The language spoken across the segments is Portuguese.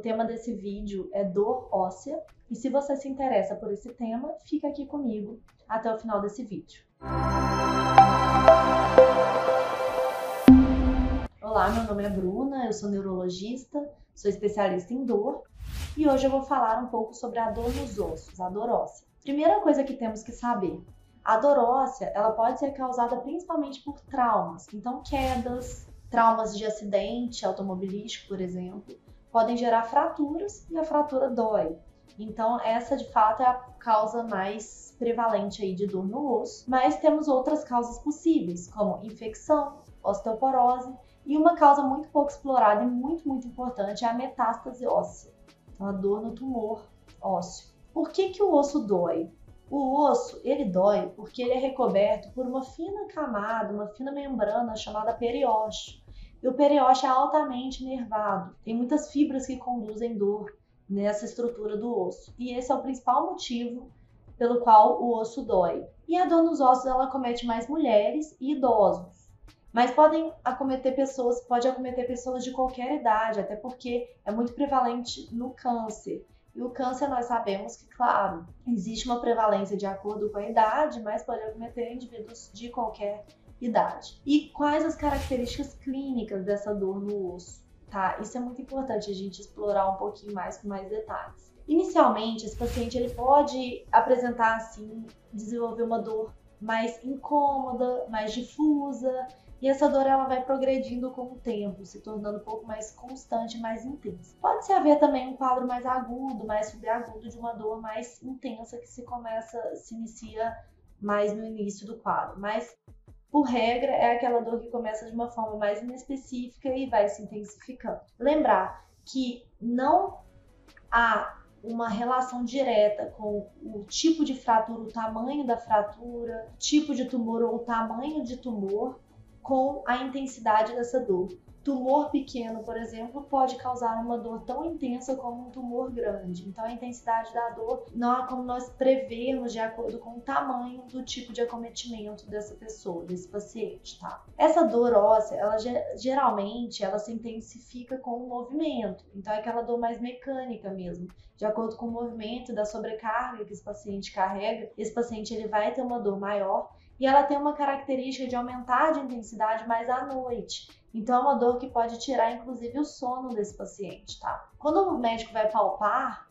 tema desse vídeo é dor óssea e se você se interessa por esse tema, fica aqui comigo até o final desse vídeo. Olá, meu nome é Bruna, eu sou neurologista, sou especialista em dor e hoje eu vou falar um pouco sobre a dor nos ossos, a dor óssea. Primeira coisa que temos que saber, a dor óssea, ela pode ser causada principalmente por traumas, então quedas, traumas de acidente automobilístico, por exemplo, podem gerar fraturas e a fratura dói. Então, essa de fato é a causa mais prevalente aí de dor no osso, mas temos outras causas possíveis, como infecção, osteoporose e uma causa muito pouco explorada e muito, muito importante é a metástase óssea, então a dor no tumor ósseo. Por que, que o osso dói? O osso, ele dói porque ele é recoberto por uma fina camada, uma fina membrana chamada periósteo. E o periósteo é altamente nervado. Tem muitas fibras que conduzem dor nessa estrutura do osso. E esse é o principal motivo pelo qual o osso dói. E a dor nos ossos ela acomete mais mulheres e idosos. Mas podem acometer pessoas, pode acometer pessoas de qualquer idade, até porque é muito prevalente no câncer. E o câncer, nós sabemos que, claro, existe uma prevalência de acordo com a idade, mas pode acometer indivíduos de qualquer idade. E quais as características clínicas dessa dor no osso? Tá? Isso é muito importante a gente explorar um pouquinho mais com mais detalhes. Inicialmente, esse paciente ele pode apresentar assim, desenvolver uma dor mais incômoda, mais difusa, e essa dor ela vai progredindo com o tempo, se tornando um pouco mais constante, mais intensa. Pode-se haver também um quadro mais agudo, mais subagudo de uma dor mais intensa que se começa, se inicia mais no início do quadro. Mas por regra, é aquela dor que começa de uma forma mais inespecífica e vai se intensificando. Lembrar que não há uma relação direta com o tipo de fratura, o tamanho da fratura, tipo de tumor ou o tamanho de tumor com a intensidade dessa dor. Tumor pequeno, por exemplo, pode causar uma dor tão intensa como um tumor grande. Então, a intensidade da dor não há como nós prevermos de acordo com o tamanho do tipo de acometimento dessa pessoa, desse paciente, tá? Essa dor óssea, ela geralmente ela se intensifica com o movimento. Então, é aquela dor mais mecânica mesmo. De acordo com o movimento da sobrecarga que esse paciente carrega, esse paciente ele vai ter uma dor maior e ela tem uma característica de aumentar de intensidade mais à noite. Então é uma dor que pode tirar inclusive o sono desse paciente, tá? Quando o médico vai palpar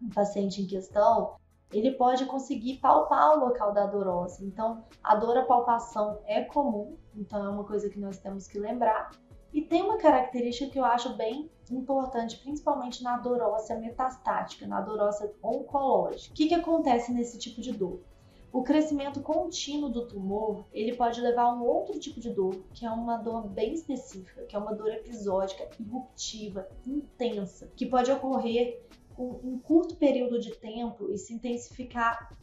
o paciente em questão, ele pode conseguir palpar o local da dor óssea. Então, a dor à palpação é comum, então é uma coisa que nós temos que lembrar. E tem uma característica que eu acho bem importante, principalmente na dor óssea metastática, na dor óssea oncológica. O que, que acontece nesse tipo de dor? O crescimento contínuo do tumor, ele pode levar a um outro tipo de dor, que é uma dor bem específica, que é uma dor episódica, irruptiva, intensa, que pode ocorrer com um curto período de tempo e se intensificar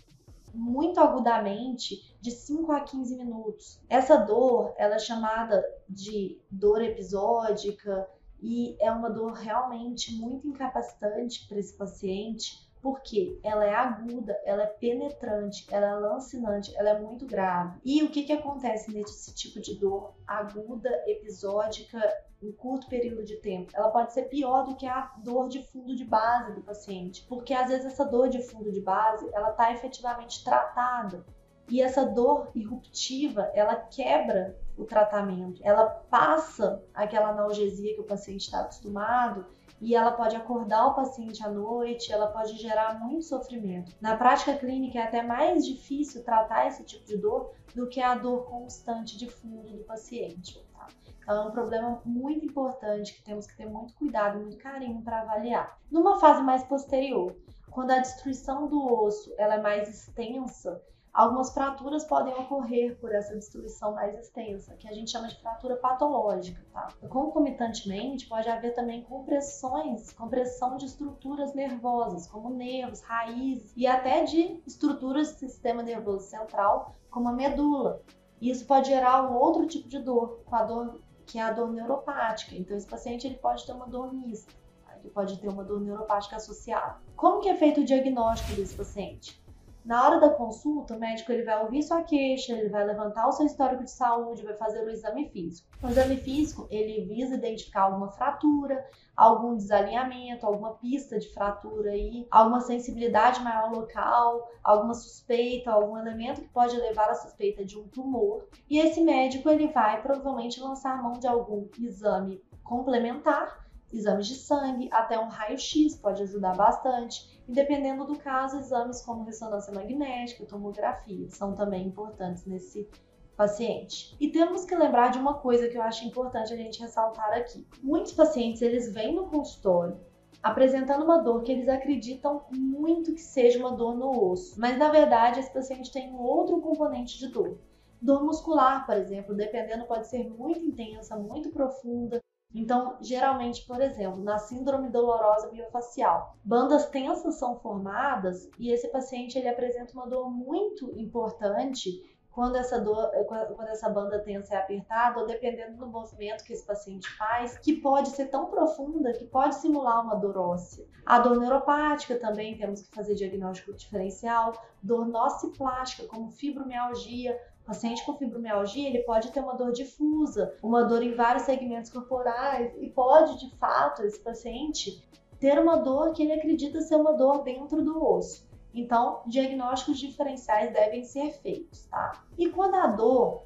muito agudamente de 5 a 15 minutos. Essa dor, ela é chamada de dor episódica e é uma dor realmente muito incapacitante para esse paciente, porque ela é aguda, ela é penetrante, ela é lancinante, ela é muito grave. E o que, que acontece nesse tipo de dor aguda, episódica, em curto período de tempo? Ela pode ser pior do que a dor de fundo de base do paciente, porque às vezes essa dor de fundo de base ela está efetivamente tratada. E essa dor irruptiva, ela quebra o tratamento, ela passa aquela analgesia que o paciente está acostumado e ela pode acordar o paciente à noite, ela pode gerar muito sofrimento. Na prática clínica é até mais difícil tratar esse tipo de dor do que a dor constante de fundo do paciente. Tá? Então é um problema muito importante que temos que ter muito cuidado muito carinho para avaliar. Numa fase mais posterior, quando a destruição do osso ela é mais extensa, Algumas fraturas podem ocorrer por essa destruição mais extensa, que a gente chama de fratura patológica, tá? Concomitantemente, pode haver também compressões, compressão de estruturas nervosas, como nervos, raízes e até de estruturas do sistema nervoso central, como a medula. Isso pode gerar um outro tipo de dor, a dor que é a dor neuropática. Então, esse paciente ele pode ter uma dor mista, tá? ele pode ter uma dor neuropática associada. Como que é feito o diagnóstico desse paciente? Na hora da consulta, o médico ele vai ouvir sua queixa, ele vai levantar o seu histórico de saúde, vai fazer o exame físico. O exame físico, ele visa identificar alguma fratura, algum desalinhamento, alguma pista de fratura aí, alguma sensibilidade maior local, alguma suspeita, algum elemento que pode levar à suspeita de um tumor. E esse médico ele vai provavelmente lançar mão de algum exame complementar exames de sangue, até um raio-x pode ajudar bastante. E dependendo do caso, exames como ressonância magnética, tomografia são também importantes nesse paciente. E temos que lembrar de uma coisa que eu acho importante a gente ressaltar aqui. Muitos pacientes, eles vêm no consultório apresentando uma dor que eles acreditam muito que seja uma dor no osso, mas na verdade esse paciente tem um outro componente de dor. Dor muscular, por exemplo, dependendo, pode ser muito intensa, muito profunda, então, geralmente, por exemplo, na síndrome dolorosa miofacial, bandas tensas são formadas e esse paciente ele apresenta uma dor muito importante quando essa, dor, quando essa banda tensa é apertada, ou dependendo do movimento que esse paciente faz, que pode ser tão profunda que pode simular uma dor óssea. A dor neuropática também temos que fazer diagnóstico diferencial, dor nociplástica, como fibromialgia, paciente com fibromialgia, ele pode ter uma dor difusa, uma dor em vários segmentos corporais e pode, de fato, esse paciente ter uma dor que ele acredita ser uma dor dentro do osso. Então, diagnósticos diferenciais devem ser feitos, tá? E quando a dor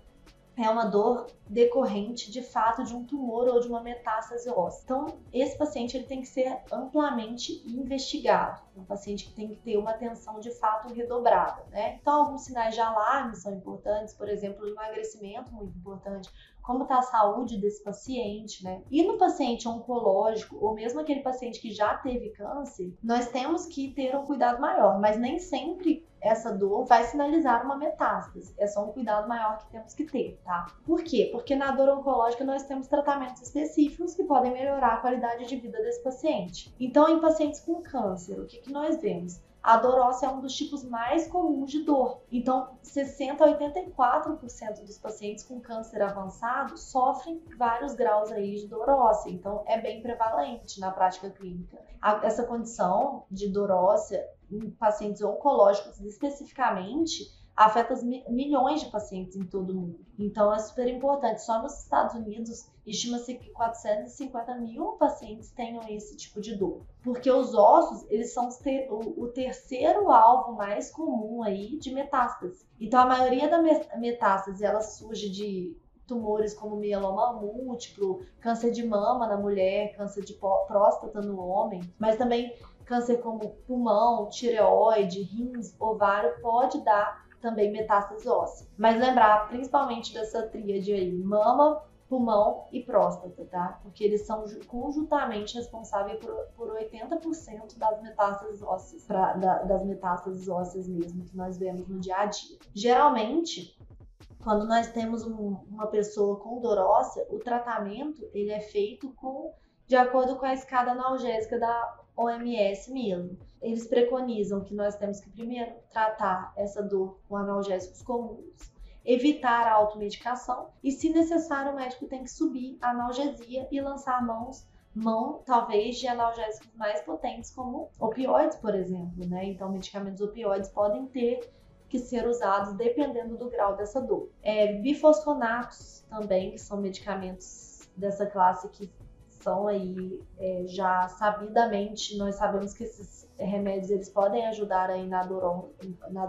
é uma dor decorrente de fato de um tumor ou de uma metástase óssea. Então, esse paciente ele tem que ser amplamente investigado. É um paciente que tem que ter uma atenção de fato redobrada, né? Então, alguns sinais de alarme são importantes, por exemplo, o emagrecimento muito importante, como está a saúde desse paciente, né? E no paciente oncológico, ou mesmo aquele paciente que já teve câncer, nós temos que ter um cuidado maior, mas nem sempre essa dor vai sinalizar uma metástase. É só um cuidado maior que temos que ter, tá? Por quê? Porque na dor oncológica nós temos tratamentos específicos que podem melhorar a qualidade de vida desse paciente. Então, em pacientes com câncer, o que, que nós vemos? A dor óssea é um dos tipos mais comuns de dor. Então, 60 a 84% dos pacientes com câncer avançado sofrem vários graus aí de dor óssea. Então, é bem prevalente na prática clínica. essa condição de dor óssea em pacientes oncológicos especificamente afeta milhões de pacientes em todo o mundo. Então é super importante. Só nos Estados Unidos estima-se que 450 mil pacientes tenham esse tipo de dor, porque os ossos eles são o terceiro alvo mais comum aí de metástase. Então a maioria da metástase ela surge de tumores como mieloma múltiplo, câncer de mama na mulher, câncer de próstata no homem, mas também câncer como pulmão, tireoide, rins, ovário pode dar também metástase óssea. Mas lembrar principalmente dessa tríade aí, mama, pulmão e próstata, tá? Porque eles são conjuntamente responsáveis por, por 80% das metástases ósseas, pra, da, das metástases ósseas mesmo que nós vemos no dia a dia. Geralmente, quando nós temos um, uma pessoa com dor óssea, o tratamento ele é feito com de acordo com a escada analgésica da OMS mesmo. Eles preconizam que nós temos que primeiro tratar essa dor com analgésicos comuns, evitar a automedicação e, se necessário, o médico tem que subir a analgesia e lançar mãos mão, talvez, de analgésicos mais potentes, como opioides, por exemplo, né? Então, medicamentos opioides podem ter que ser usados dependendo do grau dessa dor. É, bifosfonatos também, que são medicamentos dessa classe que são aí é, já sabidamente, nós sabemos que esses remédios eles podem ajudar aí na, dor, na.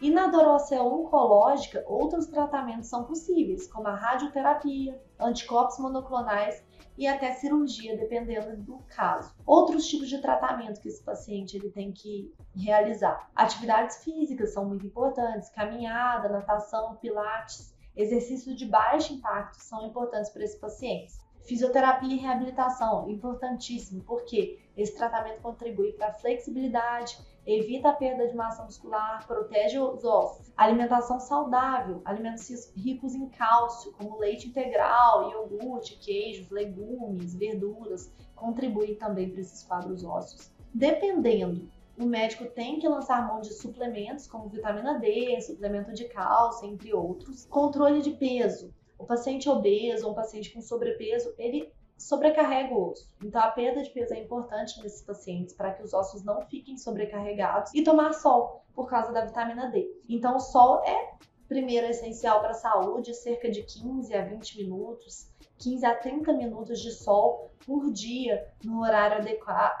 E na dor óssea oncológica, outros tratamentos são possíveis, como a radioterapia, anticorpos monoclonais e até cirurgia, dependendo do caso. Outros tipos de tratamento que esse paciente ele tem que realizar. Atividades físicas são muito importantes, caminhada, natação, pilates, exercícios de baixo impacto são importantes para esse paciente. Fisioterapia e reabilitação, importantíssimo, porque esse tratamento contribui para a flexibilidade, evita a perda de massa muscular, protege os ossos. Alimentação saudável, alimentos ricos em cálcio, como leite integral, iogurte, queijos, legumes, verduras, contribuem também para esses quadros ósseos. Dependendo, o médico tem que lançar mão de suplementos como vitamina D, suplemento de cálcio, entre outros. Controle de peso o paciente obeso um paciente com sobrepeso, ele sobrecarrega o osso. Então, a perda de peso é importante nesses pacientes para que os ossos não fiquem sobrecarregados e tomar sol por causa da vitamina D. Então, o sol é primeiro essencial para a saúde, cerca de 15 a 20 minutos, 15 a 30 minutos de sol por dia no horário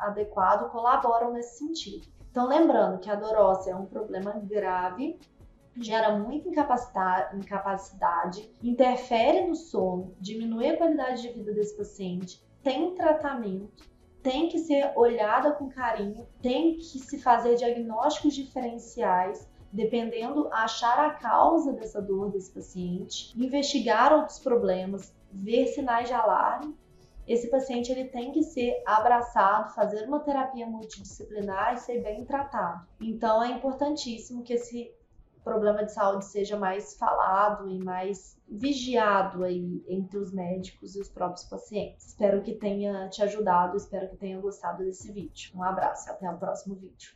adequado colaboram nesse sentido. Então, lembrando que a dorócia é um problema grave gera muita incapacidade, interfere no sono, diminui a qualidade de vida desse paciente, tem tratamento, tem que ser olhada com carinho, tem que se fazer diagnósticos diferenciais, dependendo achar a causa dessa dor desse paciente, investigar outros problemas, ver sinais de alarme. Esse paciente ele tem que ser abraçado, fazer uma terapia multidisciplinar e ser bem tratado. Então é importantíssimo que esse problema de saúde seja mais falado e mais vigiado aí entre os médicos e os próprios pacientes. Espero que tenha te ajudado, espero que tenha gostado desse vídeo. Um abraço e até o próximo vídeo.